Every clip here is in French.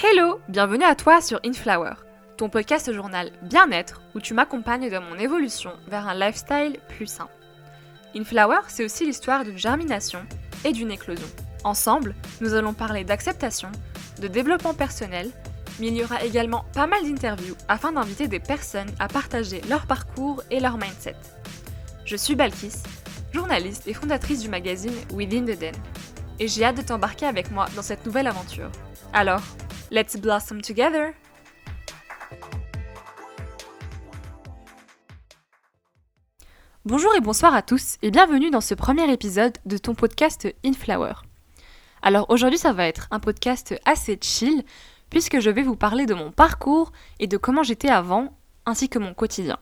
Hello, bienvenue à toi sur Inflower, ton podcast journal bien-être où tu m'accompagnes dans mon évolution vers un lifestyle plus sain. Inflower, c'est aussi l'histoire d'une germination et d'une éclosion. Ensemble, nous allons parler d'acceptation, de développement personnel, mais il y aura également pas mal d'interviews afin d'inviter des personnes à partager leur parcours et leur mindset. Je suis Balkis, journaliste et fondatrice du magazine Within the Den, et j'ai hâte de t'embarquer avec moi dans cette nouvelle aventure. Alors, let's blossom together! Bonjour et bonsoir à tous et bienvenue dans ce premier épisode de ton podcast Inflower. Alors aujourd'hui ça va être un podcast assez chill puisque je vais vous parler de mon parcours et de comment j'étais avant ainsi que mon quotidien.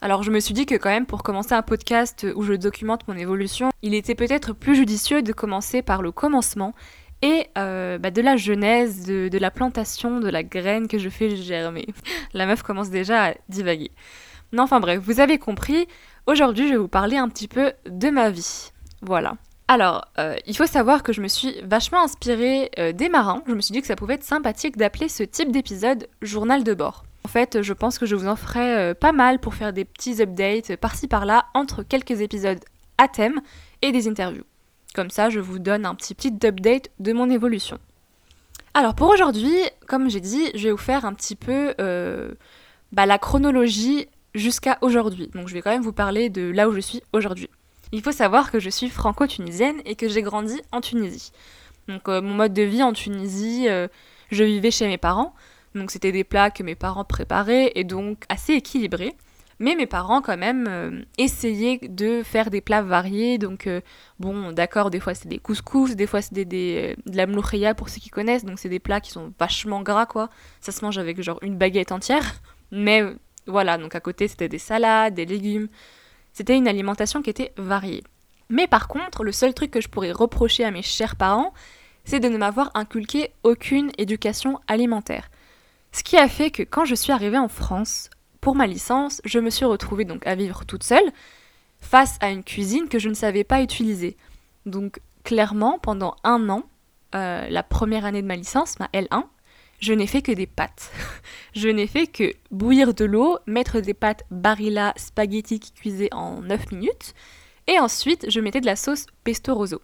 Alors je me suis dit que quand même pour commencer un podcast où je documente mon évolution, il était peut-être plus judicieux de commencer par le commencement et euh, bah, de la genèse, de, la plantation, de la graine que je fais germer. la meuf commence déjà à divaguer. Non, enfin bref, vous avez compris, aujourd'hui je vais vous parler un petit peu de ma vie. Voilà. Alors, euh, il faut savoir que je me suis vachement inspirée euh, des marins. Je me suis dit que ça pouvait être sympathique d'appeler ce type d'épisode journal de bord. En fait, je pense que je vous en ferai pas mal pour faire des petits updates par-ci par-là entre quelques épisodes à thème et des interviews. Comme ça, je vous donne un petit petit update de mon évolution. Alors pour aujourd'hui, comme j'ai dit, je vais vous faire un petit peu euh, bah, la chronologie jusqu'à aujourd'hui. Donc je vais quand même vous parler de là où je suis aujourd'hui. Il faut savoir que je suis franco-tunisienne et que j'ai grandi en Tunisie. Donc euh, mon mode de vie en Tunisie, euh, je vivais chez mes parents. Donc c'était des plats que mes parents préparaient et donc assez équilibrés. Mais mes parents, quand même, euh, essayaient de faire des plats variés. Donc, euh, bon, d'accord, des fois c'est des couscous, des fois c'est des, euh, de la mloukhia pour ceux qui connaissent. Donc, c'est des plats qui sont vachement gras, quoi. Ça se mange avec genre une baguette entière. Mais voilà, donc à côté c'était des salades, des légumes. C'était une alimentation qui était variée. Mais par contre, le seul truc que je pourrais reprocher à mes chers parents, c'est de ne m'avoir inculqué aucune éducation alimentaire. Ce qui a fait que quand je suis arrivée en France, pour ma licence, je me suis retrouvée donc à vivre toute seule face à une cuisine que je ne savais pas utiliser. Donc clairement, pendant un an, euh, la première année de ma licence, ma L1, je n'ai fait que des pâtes. je n'ai fait que bouillir de l'eau, mettre des pâtes Barilla spaghetti qui cuisaient en 9 minutes, et ensuite je mettais de la sauce pesto rosso.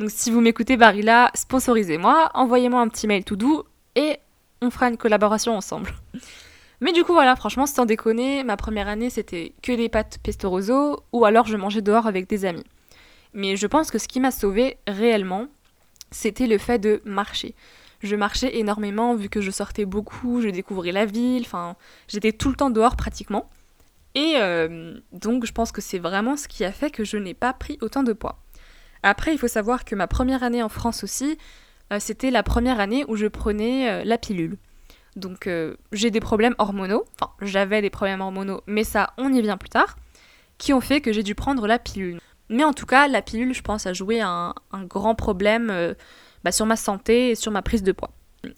Donc si vous m'écoutez Barilla, sponsorisez-moi, envoyez-moi un petit mail tout doux, on fera une collaboration ensemble. Mais du coup, voilà, franchement, sans déconner, ma première année, c'était que des pâtes pesto rosso, ou alors je mangeais dehors avec des amis. Mais je pense que ce qui m'a sauvée réellement, c'était le fait de marcher. Je marchais énormément vu que je sortais beaucoup, je découvrais la ville, enfin, j'étais tout le temps dehors pratiquement. Et euh, donc, je pense que c'est vraiment ce qui a fait que je n'ai pas pris autant de poids. Après, il faut savoir que ma première année en France aussi, c'était la première année où je prenais euh, la pilule. Donc euh, j'ai des problèmes hormonaux, enfin j'avais des problèmes hormonaux, mais ça on y vient plus tard, qui ont fait que j'ai dû prendre la pilule. Mais en tout cas, la pilule, je pense, a joué un, grand problème euh, bah, sur ma santé et sur ma prise de poids.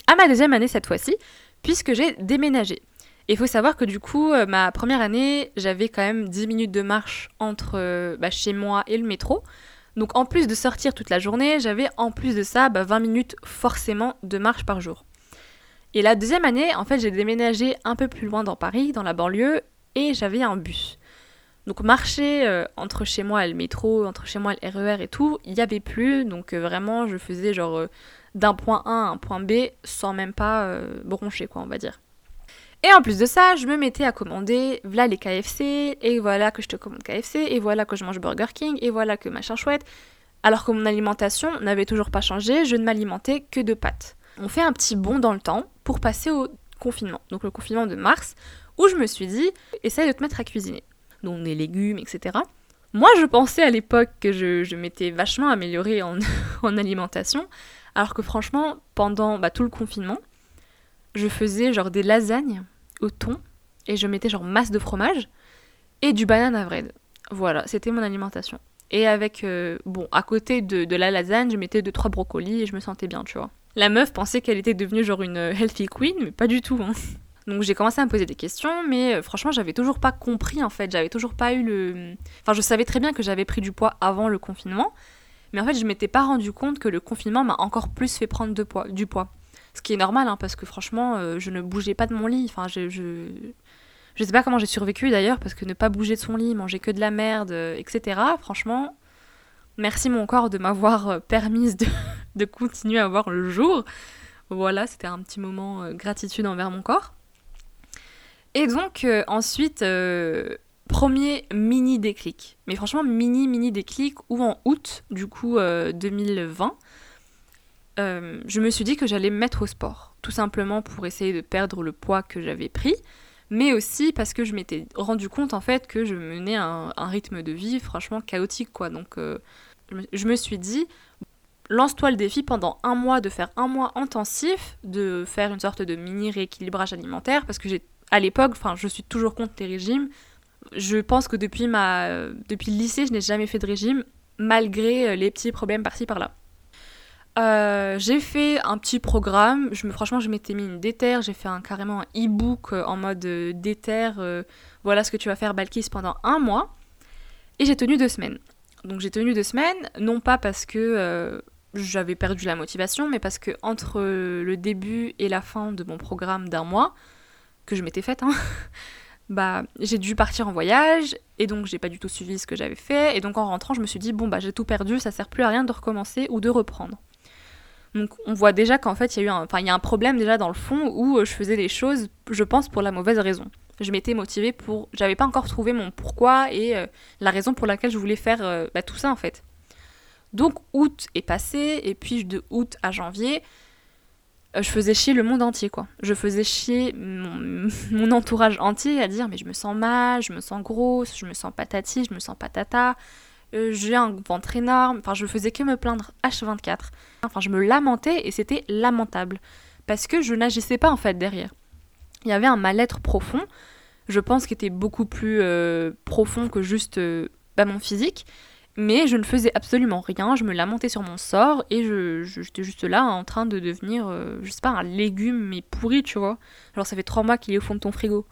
À ma deuxième année cette fois-ci, puisque j'ai déménagé. Il faut savoir que du coup, euh, ma première année, j'avais quand même 10 minutes de marche entre bah, chez moi et le métro. Donc en plus de sortir toute la journée, j'avais en plus de ça 20 bah, minutes forcément de marche par jour. Et la deuxième année, en fait, j'ai déménagé un peu plus loin dans Paris, dans la banlieue, et j'avais un bus. Donc marcher euh, entre chez moi et le métro, entre chez moi et le RER et tout, il n'y avait plus. Donc euh, vraiment, je faisais genre euh, d'un point A à un point B sans même pas broncher, quoi, on va dire. Et en plus de ça, je me mettais à commander, voilà les KFC, et voilà que je te commande KFC, et voilà que je mange Burger King, et voilà que machin chouette. Alors que mon alimentation n'avait toujours pas changé, je ne m'alimentais que de pâtes. On fait un petit bond dans le temps pour passer au confinement, donc le confinement de mars, où je me suis dit, essaye de te mettre à cuisiner. Donc des légumes, etc. Moi, je pensais à l'époque que je, m'étais vachement améliorée en, alimentation, alors que franchement, pendant bah, tout le confinement, je faisais genre des lasagnes au thon, et je mettais genre masse de fromage, et du banana bread. Voilà, c'était mon alimentation. Et avec, euh, bon, à côté de, de la lasagne, je mettais 2-3 brocolis et je me sentais bien, tu vois. La meuf pensait qu'elle était devenue genre une euh, healthy queen, mais pas du tout. Hein. Donc j'ai commencé à me poser des questions, mais euh, franchement j'avais toujours pas compris en fait, j'avais toujours pas eu le... Enfin je savais très bien que j'avais pris du poids avant le confinement, Mais en fait, je m'étais pas rendu compte que le confinement m'a encore plus fait prendre du poids. Ce qui est normal, hein, parce que franchement, euh, je ne bougeais pas de mon lit. Je, je, je sais pas comment j'ai survécu d'ailleurs, parce que ne pas bouger de son lit, manger que de la merde, euh, etc. Franchement, merci mon corps de m'avoir euh, permise de, de, continuer à voir le jour. Voilà, c'était un petit moment gratitude envers mon corps. Et donc, ensuite, premier mini déclic. Mais franchement, mini, mini déclic, ou en août, du coup, 2020 euh, je me suis dit que j'allais me mettre au sport, tout simplement pour essayer de perdre le poids que j'avais pris, mais aussi parce que je m'étais rendu compte en fait que je menais un, rythme de vie franchement chaotique quoi. Donc euh, je me suis dit, lance-toi le défi pendant un mois de faire un mois intensif, de faire une sorte de mini rééquilibrage alimentaire, parce que j'ai à l'époque, enfin je suis toujours contre les régimes. Je pense que depuis ma depuis le lycée, je n'ai jamais fait de régime malgré les petits problèmes par-ci par-là. Euh, j'ai fait un petit programme. Franchement, je m'étais mis une déter. J'ai fait un, carrément un e-book euh, en mode euh, déter. voilà ce que tu vas faire, Balkis, pendant un mois. Et j'ai tenu deux semaines. Donc j'ai tenu deux semaines, non pas parce que j'avais perdu la motivation, mais parce que entre le début et la fin de mon programme d'un mois, que je m'étais faite, hein, bah j'ai dû partir en voyage et donc j'ai pas du tout suivi ce que j'avais fait et donc en rentrant je me suis dit bon bah j'ai tout perdu ça sert plus à rien de recommencer ou de reprendre donc on voit déjà qu'en fait, il y a eu un, y a un problème déjà dans le fond où euh, je faisais les choses, je pense, pour la mauvaise raison. Je m'étais motivée pour, j'avais pas encore trouvé mon pourquoi et euh, la raison pour laquelle je voulais faire euh, bah, tout ça en fait. Donc août est passé et puis de août à janvier, je faisais chier le monde entier quoi. Je faisais chier mon, mon, entourage entier à dire mais je me sens mal, je me sens grosse, je me sens patati, je me sens patata, j'ai un ventre énorme, enfin je faisais que me plaindre H24. Enfin je me lamentais et c'était lamentable parce que je n'agissais pas en fait derrière. Il y avait un mal-être profond, je pense qu'il était beaucoup plus euh, profond que juste euh, bah, mon physique, mais je ne faisais absolument rien, je me lamentais sur mon sort et je, j'étais juste là en train de devenir, je sais pas, un légume mais pourri, tu vois. Alors ça fait trois mois qu'il est au fond de ton frigo.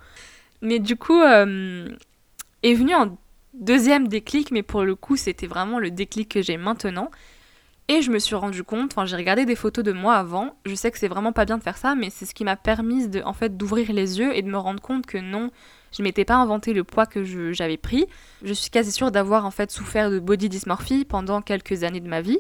Mais du coup, est venu un Deuxième déclic, mais pour le coup c'était vraiment le déclic que j'ai maintenant. Et je me suis rendu compte, enfin j'ai regardé des photos de moi avant, je sais que c'est vraiment pas bien de faire ça, mais c'est ce qui m'a permis de, en fait, d'ouvrir les yeux et de me rendre compte que non, je m'étais pas inventé le poids que j'avais pris. Je suis quasi sûre d'avoir en fait souffert de body dysmorphie pendant quelques années de ma vie.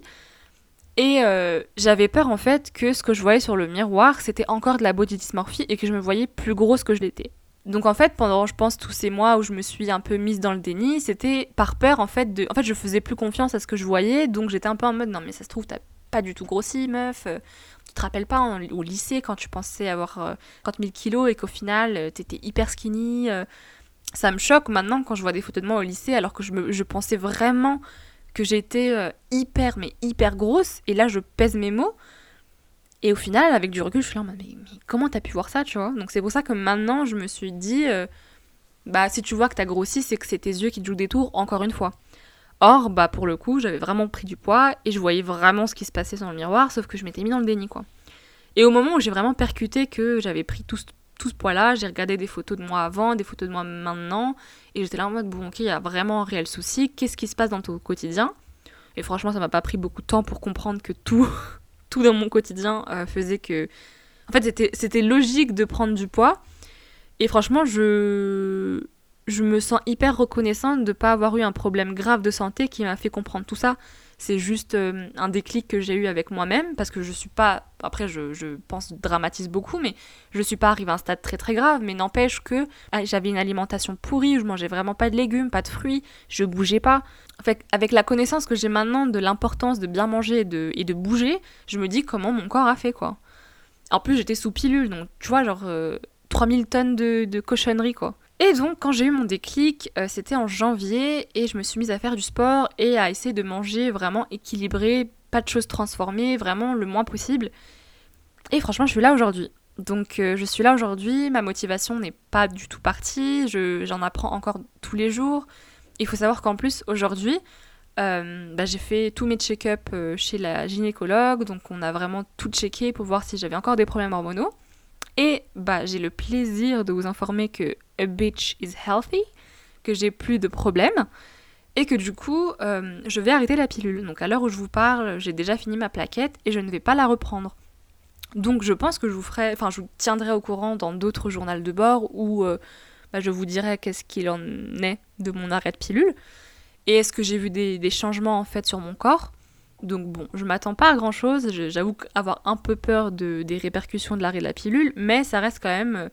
Et euh, j'avais peur en fait que ce que je voyais sur le miroir, c'était encore de la body dysmorphie et que je me voyais plus grosse que je l'étais. Donc en fait, pendant, je pense, tous ces mois où je me suis un peu mise dans le déni, c'était par peur en fait de... En fait, je faisais plus confiance à ce que je voyais, donc j'étais un peu en mode, non mais ça se trouve, t'as pas du tout grossi, meuf. Euh, tu te rappelles pas au lycée quand tu pensais avoir 30 000 kilos et qu'au final, euh, t'étais hyper skinny. Euh. ça me choque maintenant quand je vois des photos de moi au lycée alors que je, je pensais vraiment que j'étais hyper, mais hyper grosse. Et là, je pèse mes mots. Et au final, avec du recul, je suis là, mais, comment t'as pu voir ça, tu vois? Donc c'est pour ça que maintenant, je me suis dit, euh, bah si tu vois que t'as grossi, c'est que c'est tes yeux qui te jouent des tours, encore une fois. Or, bah pour le coup, j'avais vraiment pris du poids et je voyais vraiment ce qui se passait dans le miroir, sauf que je m'étais mis dans le déni, quoi. Et au moment où j'ai vraiment percuté que j'avais pris tout, tout ce poids-là, j'ai regardé des photos de moi avant, des photos de moi maintenant, et j'étais là en mode, bon, ok, il y a vraiment un réel souci, qu'est-ce qui se passe dans ton quotidien? Et franchement, ça m'a pas pris beaucoup de temps pour comprendre que tout tout dans mon quotidien euh, faisait que. En fait, c'était logique de prendre du poids. Et franchement, je, je me sens hyper reconnaissante de ne pas avoir eu un problème grave de santé qui m'a fait comprendre tout ça. C'est juste euh, un déclic que j'ai eu avec moi-même parce que je suis pas. Après, je, je pense, dramatise beaucoup, mais je suis pas arrivée à un stade très très grave. Mais n'empêche que ah, j'avais une alimentation pourrie, je mangeais vraiment pas de légumes, pas de fruits, je bougeais pas. Fait, avec la connaissance que j'ai maintenant de l'importance de bien manger et de, et bouger, je me dis comment mon corps a fait quoi. En plus, j'étais sous pilule, donc tu vois, genre 3000 euh, tonnes de, de cochonneries quoi. Et donc, quand j'ai eu mon déclic, euh, c'était en janvier et je me suis mise à faire du sport et à essayer de manger vraiment équilibré, pas de choses transformées, vraiment le moins possible. Et franchement, je suis là aujourd'hui. Donc, euh, je suis là aujourd'hui, ma motivation n'est pas du tout partie, j'en apprends encore tous les jours. Il faut savoir qu'en plus, aujourd'hui, euh, bah, j'ai fait tous mes check-up chez la gynécologue, donc on a vraiment tout checké pour voir si j'avais encore des problèmes hormonaux. Et bah, j'ai le plaisir de vous informer que a bitch is healthy, que j'ai plus de problèmes. et que du coup, euh, je vais arrêter la pilule. Donc à l'heure où je vous parle, j'ai déjà fini ma plaquette et je ne vais pas la reprendre. Donc je pense que je vous ferai, enfin je tiendrai au courant dans d'autres journaux de bord où euh, bah, je vous dirai qu'est-ce qu'il en est de mon arrêt de pilule et est-ce que j'ai vu des, changements en fait sur mon corps? Donc bon, je m'attends pas à grand chose, j'avoue avoir un peu peur de, des répercussions de l'arrêt de la pilule, mais ça reste quand même, euh,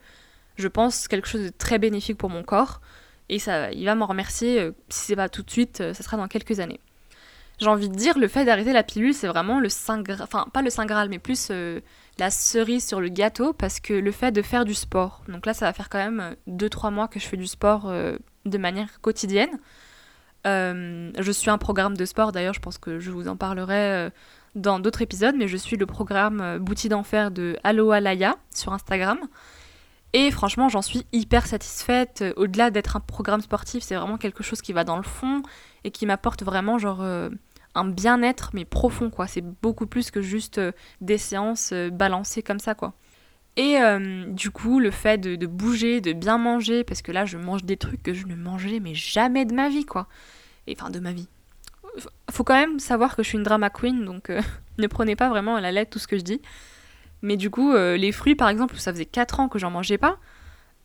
je pense, quelque chose de très bénéfique pour mon corps et ça, il va m'en remercier, euh, si c'est pas tout de suite, ça sera dans quelques années. J'ai envie de dire, le fait d'arrêter la pilule, c'est vraiment le saint Graal, enfin pas le saint Graal, mais plus la cerise sur le gâteau parce que le fait de faire du sport. Donc là, ça va faire quand même 2-3 mois que je fais du sport euh, de manière quotidienne. Euh, je suis un programme de sport, d'ailleurs, je pense que je vous en parlerai euh, dans d'autres épisodes, mais je suis le programme Bouti d'enfer de Aloha Laya sur Instagram. Et franchement, j'en suis hyper satisfaite. Au-delà d'être un programme sportif, c'est vraiment quelque chose qui va dans le fond et qui m'apporte vraiment genre un bien-être mais profond quoi. C'est beaucoup plus que juste euh, des séances euh, balancées comme ça quoi. Et euh, du coup, le fait de, bouger, de bien manger, parce que là, je mange des trucs que je ne mangeais mais jamais de ma vie, quoi. Et enfin, de ma vie. Faut quand même savoir que je suis une drama queen, donc ne prenez pas vraiment à la lettre tout ce que je dis. Mais du coup, les fruits, par exemple, ça faisait 4 ans que j'en mangeais pas,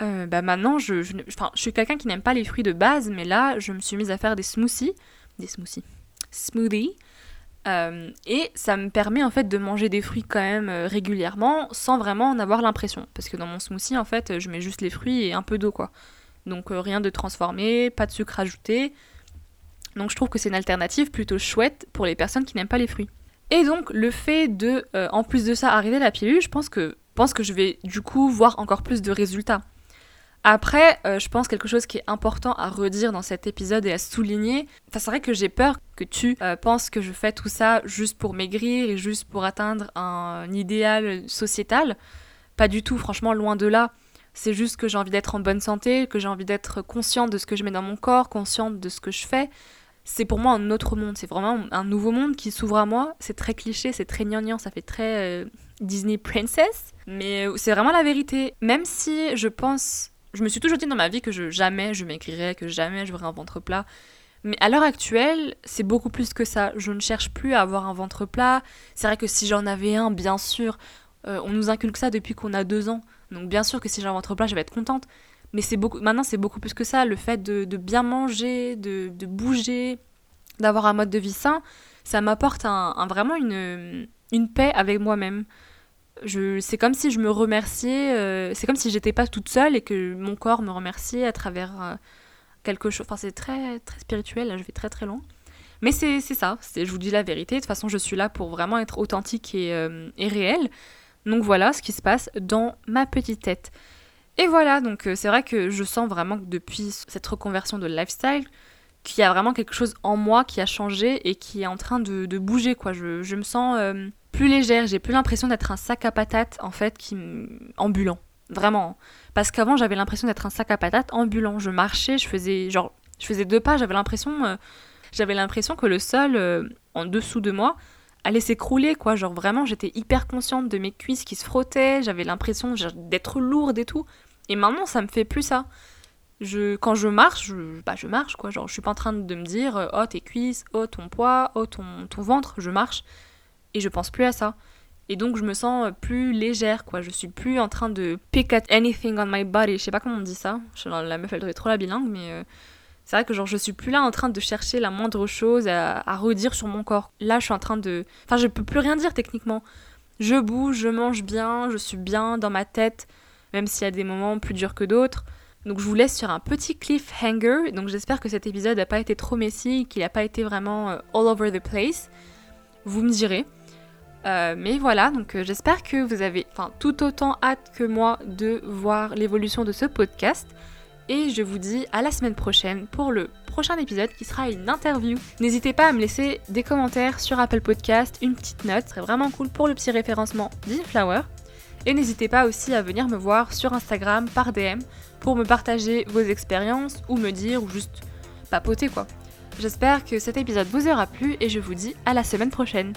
bah maintenant, je, je, je suis quelqu'un qui n'aime pas les fruits de base, mais là, je me suis mise à faire des smoothies. Des smoothies smoothie. Euh, et ça me permet en fait de manger des fruits quand même euh, régulièrement sans vraiment en avoir l'impression. Parce que dans mon smoothie, en fait, je mets juste les fruits et un peu d'eau quoi. Donc euh, rien de transformé, pas de sucre ajouté. Donc je trouve que c'est une alternative plutôt chouette pour les personnes qui n'aiment pas les fruits. Et donc le fait de, en plus de ça, arriver à la pilule, je pense que, pense que je vais du coup voir encore plus de résultats. Après, euh, je pense quelque chose qui est important à redire dans cet épisode et à souligner. Enfin, c'est vrai que j'ai peur que tu euh, penses que je fais tout ça juste pour maigrir et juste pour atteindre un, idéal sociétal. Pas du tout, franchement, loin de là. C'est juste que j'ai envie d'être en bonne santé, que j'ai envie d'être consciente de ce que je mets dans mon corps, consciente de ce que je fais. C'est pour moi un autre monde, c'est vraiment un nouveau monde qui s'ouvre à moi. C'est très cliché, c'est très gnangnan, ça fait très euh, Disney Princess. Mais c'est vraiment la vérité. Même si je pense je me suis toujours dit dans ma vie que je, jamais je m'écrirais, que jamais je un ventre plat. Mais à l'heure actuelle, c'est beaucoup plus que ça. Je ne cherche plus à avoir un ventre plat. C'est vrai que si j'en avais un, bien sûr, euh, on nous inculque ça depuis qu'on a deux ans. Donc bien sûr que si j'ai un ventre plat, je vais être contente. Mais c'est beaucoup, maintenant, c'est beaucoup plus que ça. Le fait de, bien manger, de, bouger, d'avoir un mode de vie sain, ça m'apporte vraiment une, une paix avec moi-même c'est comme si je me remerciais, euh, c'est comme si j'étais pas toute seule et que mon corps me remerciait à travers euh, quelque chose. Enfin, c'est très, très spirituel, là, je vais très très loin. Mais c'est ça, je vous dis la vérité. De toute façon, je suis là pour vraiment être authentique et, euh, et réelle. Donc voilà ce qui se passe dans ma petite tête. Et voilà, donc c'est vrai que je sens vraiment que depuis cette reconversion de lifestyle, qu'il y a vraiment quelque chose en moi qui a changé et qui est en train de, bouger, quoi. Je, je me sens plus légère, j'ai plus l'impression d'être un sac à patates en fait qui ambulant. Vraiment. Parce qu'avant j'avais l'impression d'être un sac à patates ambulant. Je marchais, je faisais genre je faisais deux pas, j'avais l'impression euh, j'avais l'impression que le sol euh, en dessous de moi allait s'écrouler quoi, genre vraiment j'étais hyper consciente de mes cuisses qui se frottaient, j'avais l'impression d'être lourde et tout. Et maintenant ça me fait plus ça. Je, quand je marche, je, bah, je marche quoi, genre je suis pas en train de me dire euh, oh tes cuisses, oh ton poids, oh ton, ton ventre, je marche et je pense plus à ça. Et donc je me sens plus légère, quoi. Je suis plus en train de pick at anything on my body. Je sais pas comment on dit ça. La meuf, elle devrait trop la bilingue, mais euh, c'est vrai que genre je suis plus là en train de chercher la moindre chose à, redire sur mon corps. Là, je suis en train de. Enfin, je peux plus rien dire techniquement. Je bouge, je mange bien, je suis bien dans ma tête, même s'il y a des moments plus durs que d'autres. Donc je vous laisse sur un petit cliffhanger. Donc j'espère que cet épisode n'a pas été trop messy, qu'il n'a pas été vraiment euh, all over the place. Vous me direz. Euh, mais voilà, donc euh, j'espère que vous avez enfin, tout autant hâte que moi de voir l'évolution de ce podcast. Et je vous dis à la semaine prochaine pour le prochain épisode qui sera une interview. N'hésitez pas à me laisser des commentaires sur Apple Podcast, une petite note, ce serait vraiment cool pour le petit référencement d'Inflower. Et n'hésitez pas aussi à venir me voir sur Instagram par DM pour me partager vos expériences ou me dire ou juste papoter quoi. J'espère que cet épisode vous aura plu et je vous dis à la semaine prochaine.